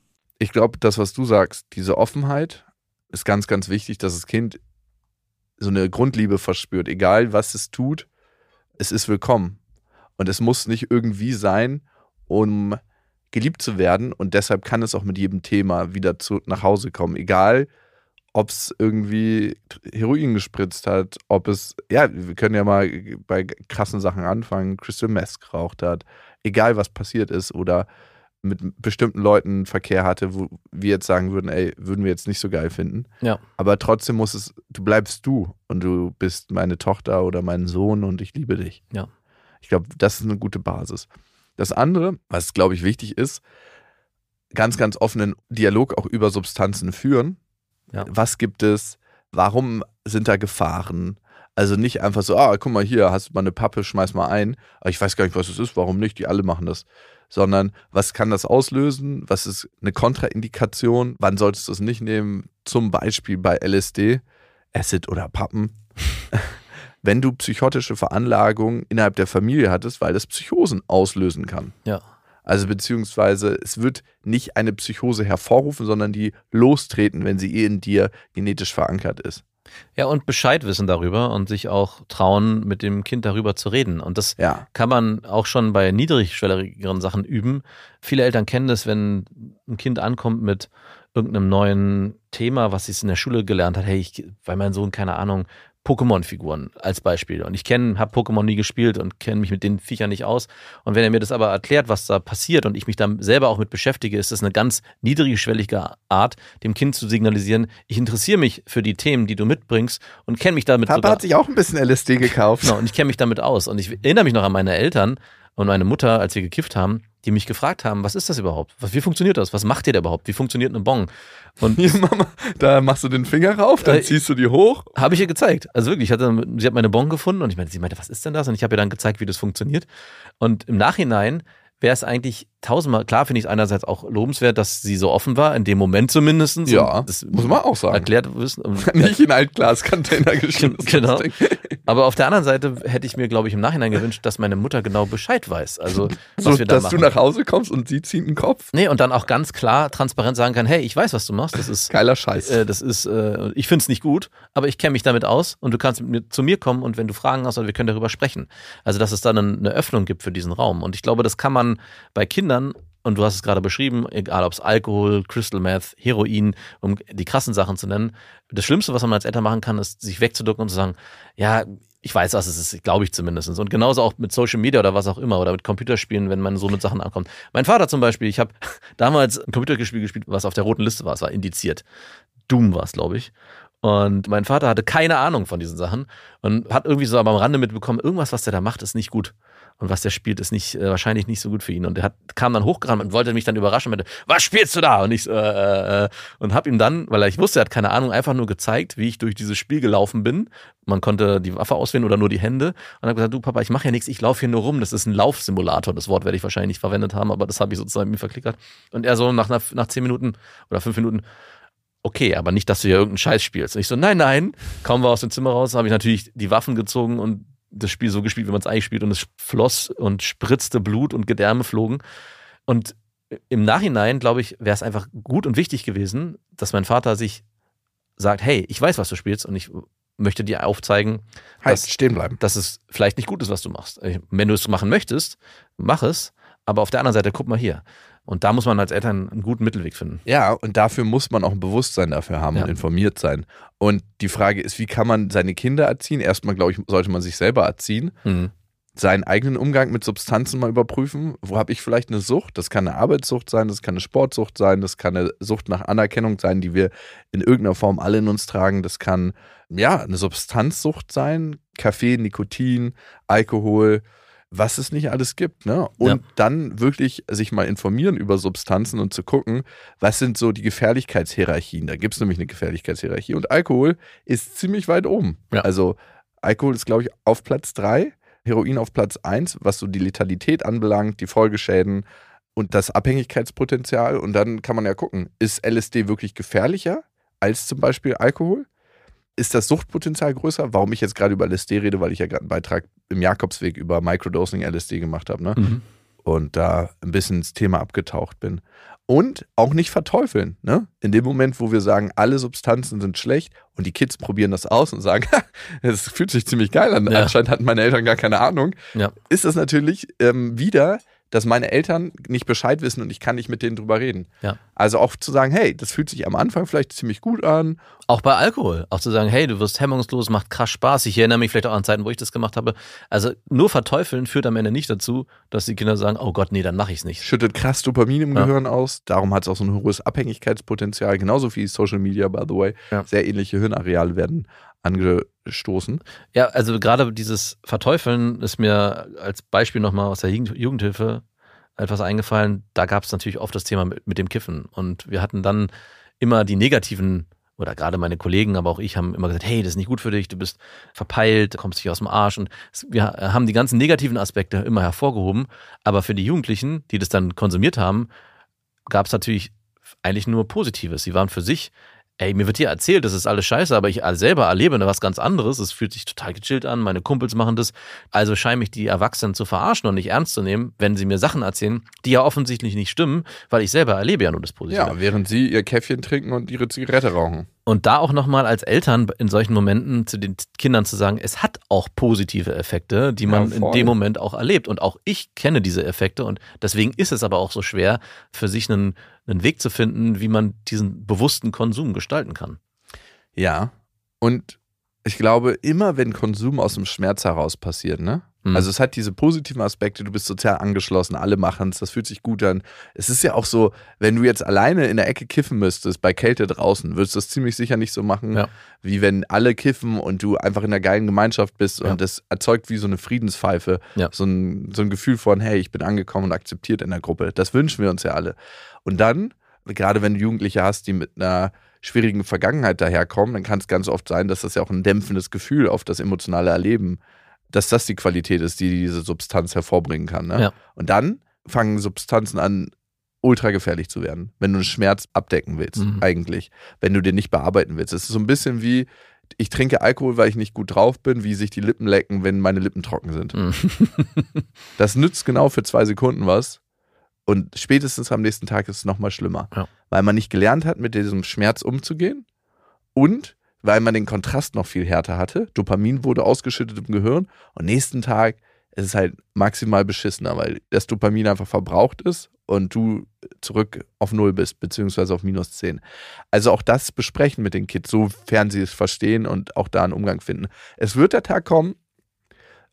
Ich glaube, das, was du sagst, diese Offenheit ist ganz, ganz wichtig, dass das Kind so eine Grundliebe verspürt. Egal, was es tut, es ist willkommen. Und es muss nicht irgendwie sein, um geliebt zu werden. Und deshalb kann es auch mit jedem Thema wieder zu, nach Hause kommen. Egal, ob es irgendwie Heroin gespritzt hat, ob es, ja, wir können ja mal bei krassen Sachen anfangen, Crystal Meth geraucht hat, egal was passiert ist oder mit bestimmten Leuten Verkehr hatte, wo wir jetzt sagen würden, ey, würden wir jetzt nicht so geil finden. Ja. Aber trotzdem muss es, du bleibst du und du bist meine Tochter oder mein Sohn und ich liebe dich. Ja. Ich glaube, das ist eine gute Basis. Das andere, was glaube ich wichtig ist, ganz, ganz offenen Dialog auch über Substanzen führen. Ja. Was gibt es? Warum sind da Gefahren? Also nicht einfach so, ah, guck mal hier, hast du mal eine Pappe, schmeiß mal ein. Aber ich weiß gar nicht, was es ist, warum nicht? Die alle machen das. Sondern was kann das auslösen? Was ist eine Kontraindikation? Wann solltest du es nicht nehmen? Zum Beispiel bei LSD, Acid oder Pappen. Wenn du psychotische Veranlagungen innerhalb der Familie hattest, weil das Psychosen auslösen kann. Ja. Also beziehungsweise es wird nicht eine Psychose hervorrufen, sondern die lostreten, wenn sie eh in dir genetisch verankert ist. Ja, und Bescheid wissen darüber und sich auch trauen, mit dem Kind darüber zu reden. Und das Ja. kann man auch schon bei niedrigschwelligeren Sachen üben. Viele Eltern kennen das, wenn ein Kind ankommt mit irgendeinem neuen Thema, was es in der Schule gelernt hat. Hey, ich, weil mein Sohn, keine Ahnung, Pokémon-Figuren als Beispiel. Und ich kenne, habe Pokémon nie gespielt und kenne mich mit den Viechern nicht aus. Und wenn er mir das aber erklärt, was da passiert und ich mich dann selber auch mit beschäftige, ist das eine ganz niedrigschwellige Art, dem Kind zu signalisieren, ich interessiere mich für die Themen, die du mitbringst und kenne mich damit Papa sogar. hat sich auch ein bisschen LSD gekauft. Genau, und ich kenne mich damit aus. Und ich erinnere mich noch an meine Eltern und meine Mutter, als wir gekifft haben, die mich gefragt haben, was ist das überhaupt? Was, wie funktioniert das? Was macht ihr da überhaupt? Wie funktioniert eine Bong? Und Hier, Mama, da machst du den Finger rauf, dann Äh, ziehst du die hoch. habe ich ihr gezeigt. Also wirklich, ich hatte, sie hat meine Bon gefunden und ich meinte, sie meinte, was ist denn das? Und ich habe ihr dann gezeigt, wie das funktioniert. Und im Nachhinein wäre es eigentlich tausendmal, klar finde ich es einerseits auch lobenswert, dass sie so offen war, in dem Moment zumindest. Ja, das muss man auch sagen. Erklärt wissen. und- Nicht in Altglas-Container geschüttet. Genau. Aber auf der anderen Seite hätte ich mir, glaube ich, im Nachhinein gewünscht, dass meine Mutter genau Bescheid weiß. Also, was So, wir da dass machen. du nach Hause kommst und sie zieht den Kopf. Nee, und dann auch ganz klar, transparent sagen kann, hey, ich weiß, was du machst. Das ist, Geiler Scheiß. äh, das ist, äh, ich finde es nicht gut, aber ich kenne mich damit aus und du kannst mit mir, zu mir kommen und wenn du Fragen hast, wir können darüber sprechen. Also, dass es dann eine Öffnung gibt für diesen Raum. Und ich glaube, das kann man bei Kindern und du hast es gerade beschrieben, egal ob es Alkohol, Crystal Meth, Heroin, um die krassen Sachen zu nennen. Das Schlimmste, was man als Eltern machen kann, ist, sich wegzuducken und zu sagen, ja, ich weiß, was es ist, glaube ich zumindest. Und genauso auch mit Social Media oder was auch immer oder mit Computerspielen, wenn man so mit Sachen ankommt. Mein Vater zum Beispiel, ich habe damals ein Computerspiel gespielt, was auf der roten Liste war, es war indiziert. Doom war es, glaube ich. Und mein Vater hatte keine Ahnung von diesen Sachen und hat irgendwie so am Rande mitbekommen, irgendwas, was der da macht, ist nicht gut. Und was der spielt, ist nicht, äh, wahrscheinlich nicht so gut für ihn. Und er hat, kam dann hochgerannt und wollte mich dann überraschen und meinte, was spielst du da? Und ich, so, äh, äh, und hab ihm dann, weil ich wusste, er hat keine Ahnung, einfach nur gezeigt, wie ich durch dieses Spiel gelaufen bin. Man konnte die Waffe auswählen oder nur die Hände. Und hab gesagt, du Papa, ich mache ja nichts, ich laufe hier nur rum. Das ist ein Laufsimulator. Das Wort werde ich wahrscheinlich nicht verwendet haben, aber das habe ich sozusagen mir verklickert. Und er so nach, nach, nach zehn Minuten oder fünf Minuten, okay, aber nicht, dass du hier irgendeinen Scheiß spielst. Und ich so, nein, nein. Kaum war aus dem Zimmer raus, habe ich natürlich die Waffen gezogen und das Spiel so gespielt, wie man es eigentlich spielt. Und es floss und spritzte Blut und Gedärme flogen. Und im Nachhinein, glaube ich, wäre es einfach gut und wichtig gewesen, dass mein Vater sich sagt, hey, ich weiß, was du spielst und ich möchte dir aufzeigen, Heißt, dass, stehen bleiben. dass es vielleicht nicht gut ist, was du machst. Wenn du es machen möchtest, mach es. Aber auf der anderen Seite, guck mal hier. Und da muss man als Eltern einen guten Mittelweg finden. Ja, und dafür muss man auch ein Bewusstsein dafür haben Ja. und informiert sein. Und die Frage ist, wie kann man seine Kinder erziehen? Erstmal, glaube ich, sollte man sich selber erziehen. Mhm. seinen eigenen Umgang mit Substanzen mal überprüfen. Wo habe ich vielleicht eine Sucht? Das kann eine Arbeitssucht sein, das kann eine Sportsucht sein, das kann eine Sucht nach Anerkennung sein, die wir in irgendeiner Form alle in uns tragen. Das kann ja eine Substanzsucht sein, Kaffee, Nikotin, Alkohol, was es nicht alles gibt. Ne? Und Ja. dann wirklich sich mal informieren über Substanzen und zu gucken, was sind so die Gefährlichkeitshierarchien. Da gibt es nämlich eine Gefährlichkeitshierarchie. Und Alkohol ist ziemlich weit oben. Ja. Also Alkohol ist, glaube ich, auf Platz drei. Heroin auf Platz 1, was so die Letalität anbelangt, die Folgeschäden und das Abhängigkeitspotenzial. Und dann kann man ja gucken, ist LSD wirklich gefährlicher als zum Beispiel Alkohol? Ist das Suchtpotenzial größer? Warum ich jetzt gerade über LSD rede, weil ich ja gerade einen Beitrag im Jakobsweg über Microdosing LSD gemacht habe, ne? Mhm. Und da ein bisschen ins Thema abgetaucht bin. Und auch nicht verteufeln, ne? In dem Moment, wo wir sagen, alle Substanzen sind schlecht und die Kids probieren das aus und sagen, es fühlt sich ziemlich geil an. Ja. Anscheinend hatten meine Eltern gar keine Ahnung. Ja. Ist das natürlich ähm, wieder, dass meine Eltern nicht Bescheid wissen und ich kann nicht mit denen drüber reden. Ja. Also auch zu sagen, hey, das fühlt sich am Anfang vielleicht ziemlich gut an. Auch bei Alkohol. Auch zu sagen, hey, du wirst hemmungslos, macht krass Spaß. Ich erinnere mich vielleicht auch an Zeiten, wo ich das gemacht habe. Also nur verteufeln führt am Ende nicht dazu, dass die Kinder sagen, oh Gott, nee, dann mache ich es nicht. Schüttet krass Dopamin im Ja. Gehirn aus. Darum hat es auch so ein hohes Abhängigkeitspotenzial. Genauso wie Social Media, by the way. Ja. Sehr ähnliche Hirnareale werden angestoßen. Ja, also gerade dieses Verteufeln ist mir als Beispiel nochmal aus der Jugend- Jugendhilfe etwas eingefallen. Da gab es natürlich oft das Thema mit, mit dem Kiffen. Und wir hatten dann immer die negativen, oder gerade meine Kollegen, aber auch ich haben immer gesagt, hey, das ist nicht gut für dich, du bist verpeilt, kommst nicht aus dem Arsch. Und wir haben die ganzen negativen Aspekte immer hervorgehoben. Aber für die Jugendlichen, die das dann konsumiert haben, gab es natürlich eigentlich nur Positives. Sie waren für sich, ey, mir wird hier erzählt, das ist alles scheiße, aber ich selber erlebe was ganz anderes. Es fühlt sich total gechillt an, meine Kumpels machen das. Also scheinen mich die Erwachsenen zu verarschen und nicht ernst zu nehmen, wenn sie mir Sachen erzählen, die ja offensichtlich nicht stimmen, weil ich selber erlebe ja nur das Positive. Ja, während sie ihr Käffchen trinken und ihre Zigarette rauchen. Und da auch nochmal als Eltern in solchen Momenten zu den Kindern zu sagen, es hat auch positive Effekte, die man Ja, in dem Moment auch erlebt. Und auch ich kenne diese Effekte und deswegen ist es aber auch so schwer, für sich einen, einen Weg zu finden, wie man diesen bewussten Konsum gestalten kann. Ja. Und ich glaube, immer wenn Konsum aus dem Schmerz heraus passiert, ne? Mhm. Also es hat diese positiven Aspekte, du bist sozial angeschlossen, alle machen es, das fühlt sich gut an. Es ist ja auch so, wenn du jetzt alleine in der Ecke kiffen müsstest, bei Kälte draußen, würdest du das ziemlich sicher nicht so machen, Ja. wie wenn alle kiffen und du einfach in einer geilen Gemeinschaft bist Ja. und das erzeugt wie so eine Friedenspfeife, Ja. so, ein, so ein Gefühl von, hey, ich bin angekommen und akzeptiert in der Gruppe. Das wünschen wir uns ja alle. Und dann, gerade wenn du Jugendliche hast, die mit einer schwierigen Vergangenheit daherkommen, dann kann es ganz oft sein, dass das ja auch ein dämpfendes Gefühl auf das emotionale Erleben, dass das die Qualität ist, die diese Substanz hervorbringen kann. Ne? Ja. Und dann fangen Substanzen an, ultra gefährlich zu werden, wenn du einen Schmerz abdecken willst, Mhm. eigentlich, wenn du den nicht bearbeiten willst. Es ist so ein bisschen wie, ich trinke Alkohol, weil ich nicht gut drauf bin, wie sich die Lippen lecken, wenn meine Lippen trocken sind. Mhm. Das nützt genau für zwei Sekunden was. Und spätestens am nächsten Tag ist es nochmal schlimmer. Ja. Weil man nicht gelernt hat, mit diesem Schmerz umzugehen und weil man den Kontrast noch viel härter hatte. Dopamin wurde ausgeschüttet im Gehirn und nächsten Tag ist es halt maximal beschissener, weil das Dopamin einfach verbraucht ist und du zurück auf Null bist, beziehungsweise auf minus 10. Also auch das besprechen mit den Kids, sofern sie es verstehen und auch da einen Umgang finden. Es wird der Tag kommen,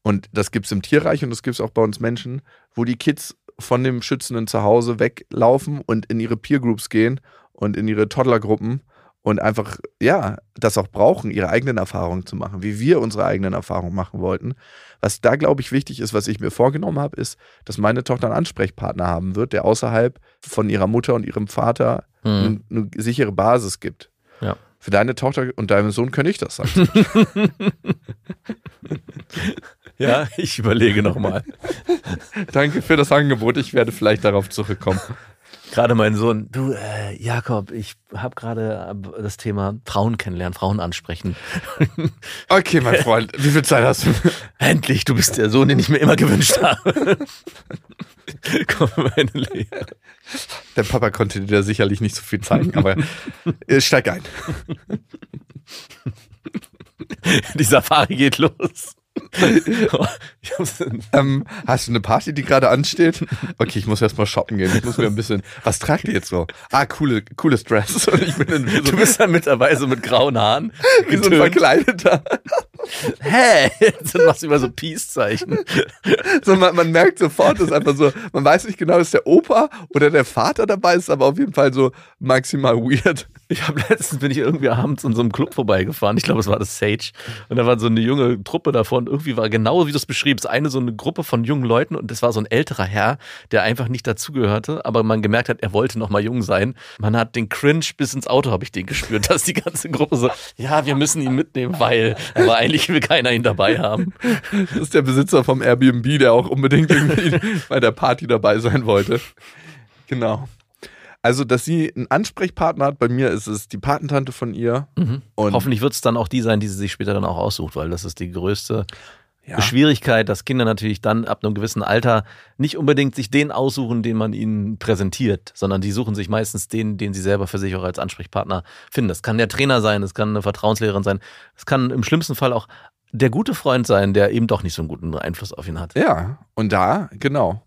und das gibt es im Tierreich und das gibt es auch bei uns Menschen, wo die Kids von dem schützenden Zuhause weglaufen und in ihre Peergroups gehen und in ihre Toddlergruppen und einfach, ja, das auch brauchen, ihre eigenen Erfahrungen zu machen, wie wir unsere eigenen Erfahrungen machen wollten. Was da, glaube ich, wichtig ist, was ich mir vorgenommen habe, ist, dass meine Tochter einen Ansprechpartner haben wird, der außerhalb von ihrer Mutter und ihrem Vater Mhm. eine, eine sichere Basis gibt. Ja. Für deine Tochter und deinem Sohn könnte ich das sein. Ja, ich überlege nochmal. Danke für das Angebot. Ich werde vielleicht darauf zurückkommen. Gerade mein Sohn, du, äh, Jakob, ich habe gerade äh, das Thema Frauen kennenlernen, Frauen ansprechen. Okay, mein Freund, wie viel Zeit hast du? Endlich, du bist der Sohn, den ich mir immer gewünscht habe. Komm, meine Lehre. Der Papa konnte dir da sicherlich nicht so viel zeigen, aber äh, steig ein. Die Safari geht los. Ähm, hast du eine Party, die gerade ansteht? Okay, ich muss erst mal shoppen gehen. Ich muss mir ein bisschen. Was tragt ihr jetzt so? Ah, coole, cooles Dress. So, du bist dann mit dabei, so mit grauen Haaren. wie so ein. Verkleideter. Hä? Dann machst du immer so Peace-Zeichen. So, man, man merkt sofort, dass einfach so, man weiß nicht genau, ist der Opa oder der Vater dabei, ist aber auf jeden Fall so maximal weird. Ich habe letztens bin ich irgendwie abends in so einem Club vorbeigefahren. Ich glaube, es war das Sage. Und da war so eine junge Truppe davon. Irgendwie war genau wie du es beschriebst, eine so eine Gruppe von jungen Leuten und das war so ein älterer Herr, der einfach nicht dazugehörte, aber man gemerkt hat, er wollte noch mal jung sein. Man hat den Cringe bis ins Auto habe ich den gespürt, dass die ganze Gruppe so, ja, wir müssen ihn mitnehmen, weil, aber eigentlich will keiner ihn dabei haben. Das ist der Besitzer vom Airbnb, der auch unbedingt irgendwie bei der Party dabei sein wollte. Genau. Also, dass sie einen Ansprechpartner hat, bei mir ist es die Patentante von ihr. Und Hoffentlich wird es dann auch die sein, die sie sich später dann auch aussucht, weil das ist die größte ja, Schwierigkeit, dass Kinder natürlich dann ab einem gewissen Alter nicht unbedingt sich den aussuchen, den man ihnen präsentiert, sondern die suchen sich meistens den, den sie selber für sich auch als Ansprechpartner finden. Das kann der Trainer sein, das kann eine Vertrauenslehrerin sein, das kann im schlimmsten Fall auch der gute Freund sein, der eben doch nicht so einen guten Einfluss auf ihn hat. ja, und da, genau.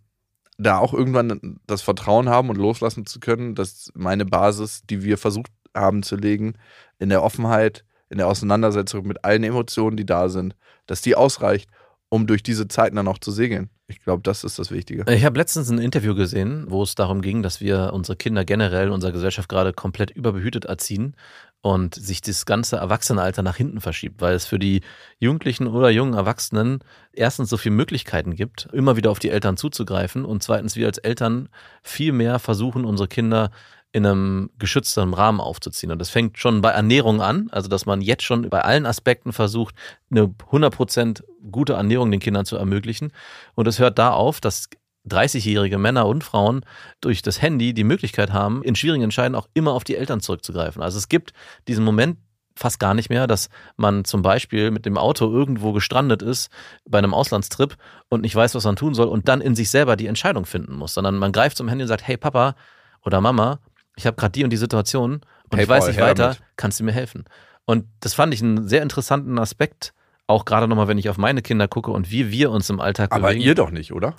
Da auch irgendwann das Vertrauen haben und loslassen zu können, dass meine Basis, die wir versucht haben zu legen, in der Offenheit, in der Auseinandersetzung mit allen Emotionen, die da sind, dass die ausreicht, um durch diese Zeiten dann auch zu segeln. Ich glaube, das ist das Wichtige. Ich habe letztens ein Interview gesehen, wo es darum ging, dass wir unsere Kinder generell in unserer Gesellschaft gerade komplett überbehütet erziehen und sich das ganze Erwachsenenalter nach hinten verschiebt, weil es für die Jugendlichen oder jungen Erwachsenen erstens so viele Möglichkeiten gibt, immer wieder auf die Eltern zuzugreifen und zweitens wir als Eltern viel mehr versuchen, unsere Kinder in einem geschützten Rahmen aufzuziehen. Und das fängt schon bei Ernährung an, also dass man jetzt schon bei allen Aspekten versucht, eine 100% gute Ernährung den Kindern zu ermöglichen. Und es hört da auf, dass 30-jährige Männer und Frauen durch das Handy die Möglichkeit haben, in schwierigen Entscheidungen auch immer auf die Eltern zurückzugreifen. Also es gibt diesen Moment fast gar nicht mehr, dass man zum Beispiel mit dem Auto irgendwo gestrandet ist bei einem Auslandstrip und nicht weiß, was man tun soll und dann in sich selber die Entscheidung finden muss, sondern man greift zum Handy und sagt, hey Papa oder Mama, ich habe gerade die und die Situation und Paypal, ich weiß nicht weiter, damit. kannst du mir helfen? Und das fand ich einen sehr interessanten Aspekt, auch gerade nochmal, wenn ich auf meine Kinder gucke und wie wir uns im Alltag Aber bewegen. ihr doch nicht, oder?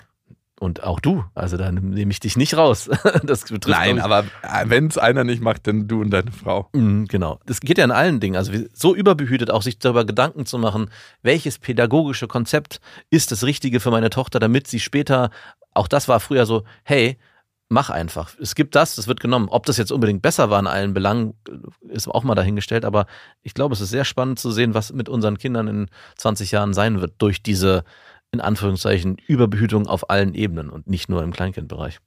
Und auch du. Also da nehme ich dich nicht raus. Das betrifft, Nein, aber wenn es einer nicht macht, dann du und deine Frau. Mhm, genau. Das geht ja in allen Dingen. Also so überbehütet, auch sich darüber Gedanken zu machen, welches pädagogische Konzept ist das Richtige für meine Tochter, damit sie später, auch das war früher so, hey, mach einfach. Es gibt das, das wird genommen. Ob das jetzt unbedingt besser war in allen Belangen, ist auch mal dahingestellt. Aber ich glaube, es ist sehr spannend zu sehen, was mit unseren Kindern in 20 Jahren sein wird durch diese, in Anführungszeichen, Überbehütung auf allen Ebenen und nicht nur im Kleinkindbereich.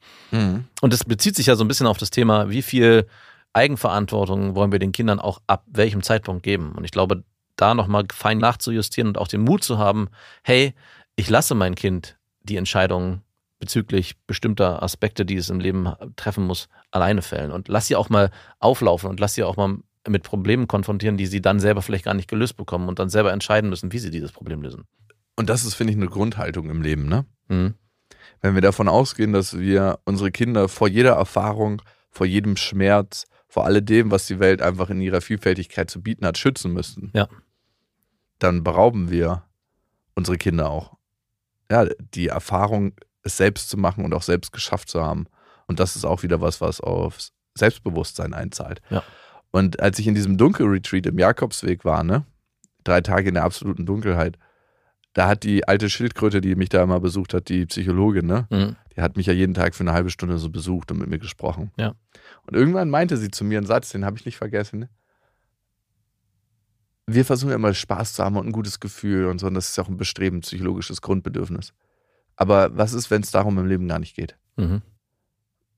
Und das bezieht sich ja so ein bisschen auf das Thema, wie viel Eigenverantwortung wollen wir den Kindern auch ab welchem Zeitpunkt geben. Und ich glaube, da nochmal fein nachzujustieren und auch den Mut zu haben, hey, ich lasse mein Kind die Entscheidungen bezüglich bestimmter Aspekte, die es im Leben treffen muss, alleine fällen. Und lass sie auch mal auflaufen und lass sie auch mal mit Problemen konfrontieren, die sie dann selber vielleicht gar nicht gelöst bekommen und dann selber entscheiden müssen, wie sie dieses Problem lösen. Und das ist, finde ich, eine Grundhaltung im Leben, ne? Mhm. Wenn wir davon ausgehen, dass wir unsere Kinder vor jeder Erfahrung, vor jedem Schmerz, vor alledem, was die Welt einfach in ihrer Vielfältigkeit zu bieten hat, schützen müssen, Ja. dann berauben wir unsere Kinder auch. Ja, die Erfahrung, es selbst zu machen und auch selbst geschafft zu haben. Und das ist auch wieder was, was aufs Selbstbewusstsein einzahlt. Ja. Und als ich in diesem Dunkelretreat im Jakobsweg war, ne, drei Tage in der absoluten Dunkelheit, da hat die alte Schildkröte, die mich da immer besucht hat, die Psychologin, ne, Mhm. die hat mich ja jeden Tag für eine halbe Stunde so besucht und mit mir gesprochen. Ja. Und irgendwann meinte sie zu mir einen Satz, den habe ich nicht vergessen. ne? Wir versuchen ja immer Spaß zu haben und ein gutes Gefühl und so, und das ist ja auch ein Bestreben, psychologisches Grundbedürfnis. Aber was ist, wenn es darum im Leben gar nicht geht? Mhm.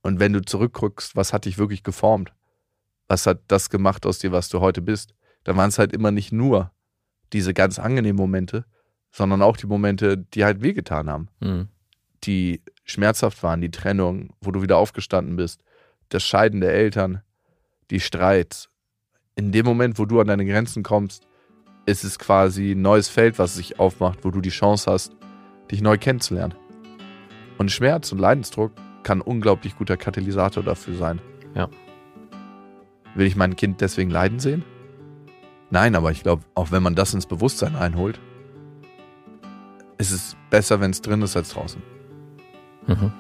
Und wenn du zurückguckst, was hat dich wirklich geformt? Was hat das gemacht aus dir, was du heute bist? Dann waren es halt immer nicht nur diese ganz angenehmen Momente, sondern auch die Momente, die halt wehgetan haben Mhm. die schmerzhaft waren, die Trennung, wo du wieder aufgestanden bist, das Scheiden der Eltern, die Streits. In dem Moment, wo du an deine Grenzen kommst, ist es quasi ein neues Feld, was sich aufmacht, wo du die Chance hast, dich neu kennenzulernen. Und Schmerz und Leidensdruck kann ein unglaublich guter Katalysator dafür sein. Ja. Will ich mein Kind deswegen leiden sehen? Nein, aber ich glaube, auch wenn man das ins Bewusstsein einholt, ist es besser, wenn es drin ist als draußen. Mhm.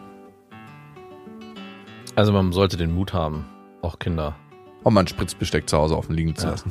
Also man sollte den Mut haben, auch Kinder. auch mal ein Spritzbesteck zu Hause offen liegen zu Ja. lassen.